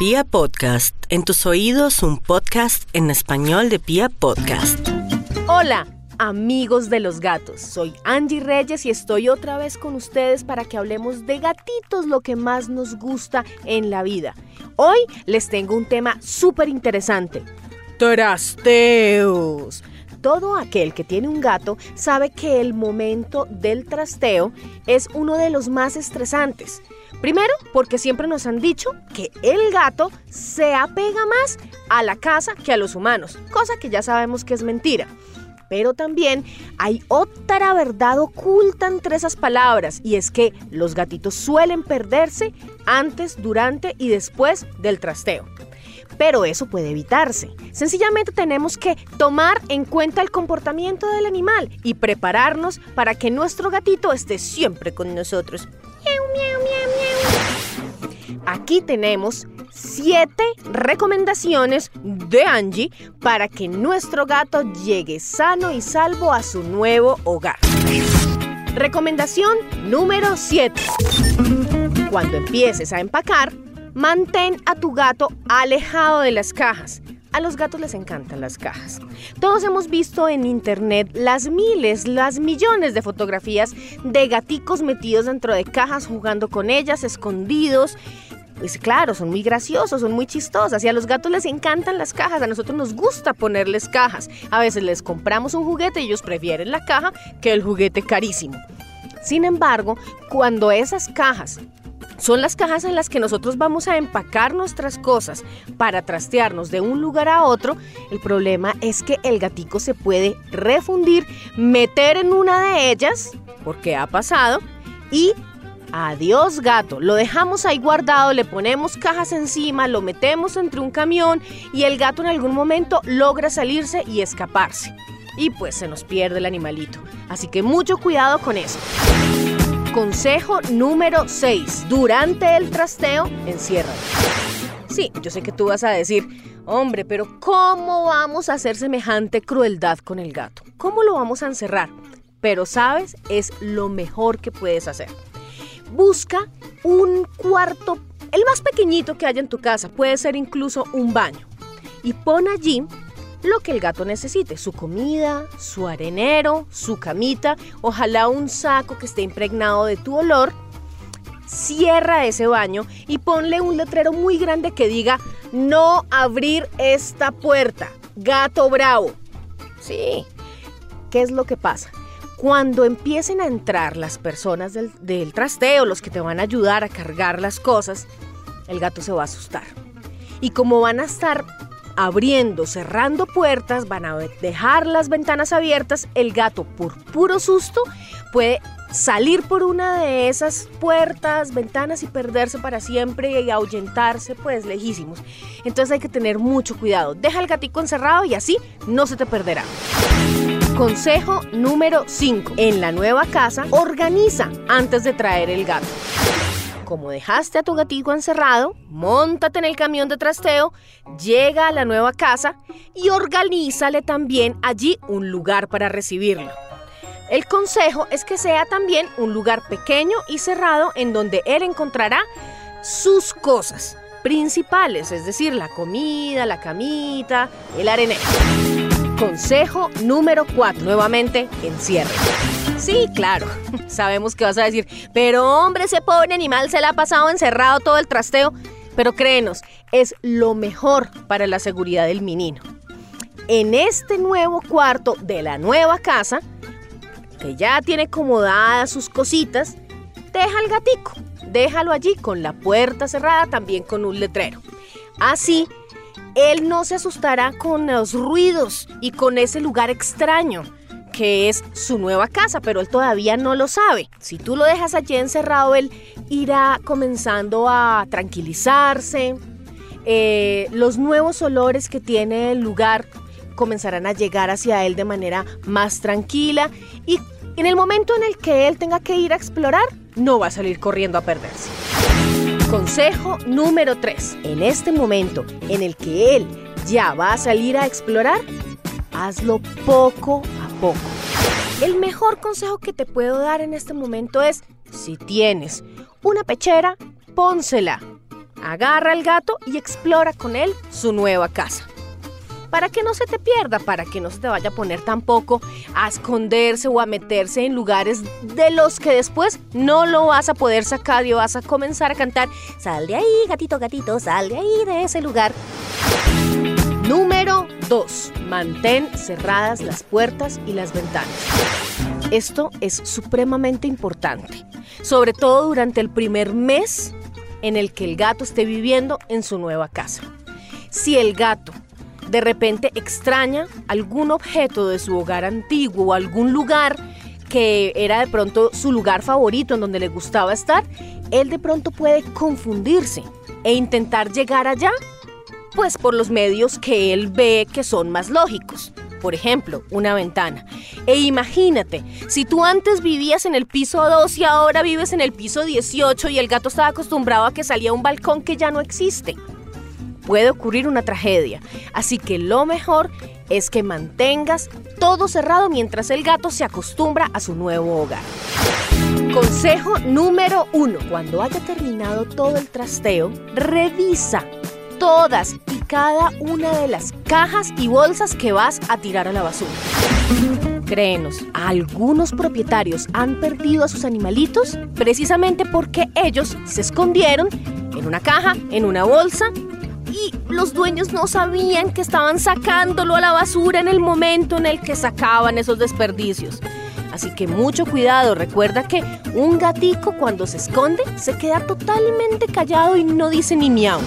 Pia Podcast, en tus oídos un podcast en español de Pia Podcast. Hola, amigos de los gatos. Soy Angie Reyes y estoy otra vez con ustedes para que hablemos de gatitos, lo que más nos gusta en la vida. Hoy les tengo un tema súper interesante. Trasteos. Todo aquel que tiene un gato sabe que el momento del trasteo es uno de los más estresantes. Primero, porque siempre nos han dicho que el gato se apega más a la casa que a los humanos, cosa que ya sabemos que es mentira. Pero también hay otra verdad oculta entre esas palabras y es que los gatitos suelen perderse antes, durante y después del trasteo. Pero eso puede evitarse. Sencillamente tenemos que tomar en cuenta el comportamiento del animal y prepararnos para que nuestro gatito esté siempre con nosotros. Aquí tenemos 7 recomendaciones de Angie para que nuestro gato llegue sano y salvo a su nuevo hogar. Recomendación número 7. Cuando empieces a empacar, mantén a tu gato alejado de las cajas. A los gatos les encantan las cajas. Todos hemos visto en internet las miles, las millones de fotografías de gaticos metidos dentro de cajas jugando con ellas, escondidos. Pues claro, son muy graciosos, son muy chistosas y a los gatos les encantan las cajas, a nosotros nos gusta ponerles cajas. A veces les compramos un juguete y ellos prefieren la caja que el juguete carísimo. Sin embargo, cuando esas cajas son las cajas en las que nosotros vamos a empacar nuestras cosas para trastearnos de un lugar a otro. El problema es que el gatico se puede refundir, meter en una de ellas, porque ha pasado, y Adiós gato, lo dejamos ahí guardado, le ponemos cajas encima, lo metemos entre un camión y el gato en algún momento logra salirse y escaparse. Y pues se nos pierde el animalito. Así que mucho cuidado con eso. Consejo número 6. Durante el trasteo, encierra. Sí, yo sé que tú vas a decir, hombre, pero ¿cómo vamos a hacer semejante crueldad con el gato? ¿Cómo lo vamos a encerrar? Pero sabes, es lo mejor que puedes hacer. Busca un cuarto, el más pequeñito que haya en tu casa, puede ser incluso un baño, y pon allí lo que el gato necesite, su comida, su arenero, su camita, ojalá un saco que esté impregnado de tu olor. Cierra ese baño y ponle un letrero muy grande que diga no abrir esta puerta. Gato bravo. Sí. ¿Qué es lo que pasa? Cuando empiecen a entrar las personas del, del trasteo, los que te van a ayudar a cargar las cosas, el gato se va a asustar. Y como van a estar abriendo, cerrando puertas, van a dejar las ventanas abiertas, el gato por puro susto puede salir por una de esas puertas, ventanas y perderse para siempre y ahuyentarse pues lejísimos. Entonces hay que tener mucho cuidado. Deja el gatico encerrado y así no se te perderá. Consejo número 5. En la nueva casa, organiza antes de traer el gato como dejaste a tu gatito encerrado, montate en el camión de trasteo, llega a la nueva casa y organízale también allí un lugar para recibirlo. El consejo es que sea también un lugar pequeño y cerrado en donde él encontrará sus cosas principales, es decir, la comida, la camita, el arenero. Consejo número 4, nuevamente, encierre. Sí, claro. Sabemos que vas a decir, pero hombre, ese pobre animal se le ha pasado encerrado todo el trasteo. Pero créenos, es lo mejor para la seguridad del menino. En este nuevo cuarto de la nueva casa, que ya tiene acomodadas sus cositas, deja al gatico. Déjalo allí con la puerta cerrada, también con un letrero. Así, él no se asustará con los ruidos y con ese lugar extraño que es su nueva casa, pero él todavía no lo sabe. Si tú lo dejas allí encerrado, él irá comenzando a tranquilizarse. Eh, los nuevos olores que tiene el lugar comenzarán a llegar hacia él de manera más tranquila y en el momento en el que él tenga que ir a explorar, no va a salir corriendo a perderse. Consejo número 3. En este momento en el que él ya va a salir a explorar, hazlo poco El mejor consejo que te puedo dar en este momento es, si tienes una pechera, pónsela. Agarra al gato y explora con él su nueva casa para que no se te pierda, para que no se te vaya a poner tampoco a esconderse o a meterse en lugares de los que después no lo vas a poder sacar y vas a comenzar a cantar, sal de ahí, gatito, gatito, sal de ahí, de ese lugar. Número 2. Mantén cerradas las puertas y las ventanas. Esto es supremamente importante, sobre todo durante el primer mes en el que el gato esté viviendo en su nueva casa. Si el gato de repente extraña algún objeto de su hogar antiguo o algún lugar que era de pronto su lugar favorito en donde le gustaba estar, él de pronto puede confundirse e intentar llegar allá, pues por los medios que él ve que son más lógicos. Por ejemplo, una ventana. E imagínate, si tú antes vivías en el piso 2 y ahora vives en el piso 18 y el gato estaba acostumbrado a que salía un balcón que ya no existe puede ocurrir una tragedia. Así que lo mejor es que mantengas todo cerrado mientras el gato se acostumbra a su nuevo hogar. Consejo número uno. Cuando haya terminado todo el trasteo, revisa todas y cada una de las cajas y bolsas que vas a tirar a la basura. Créenos, algunos propietarios han perdido a sus animalitos precisamente porque ellos se escondieron en una caja, en una bolsa y los dueños no sabían que estaban sacándolo a la basura en el momento en el que sacaban esos desperdicios. Así que mucho cuidado, recuerda que un gatico cuando se esconde se queda totalmente callado y no dice ni miau.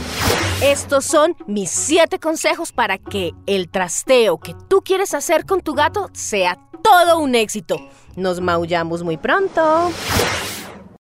Estos son mis 7 consejos para que el trasteo que tú quieres hacer con tu gato sea todo un éxito. Nos maullamos muy pronto.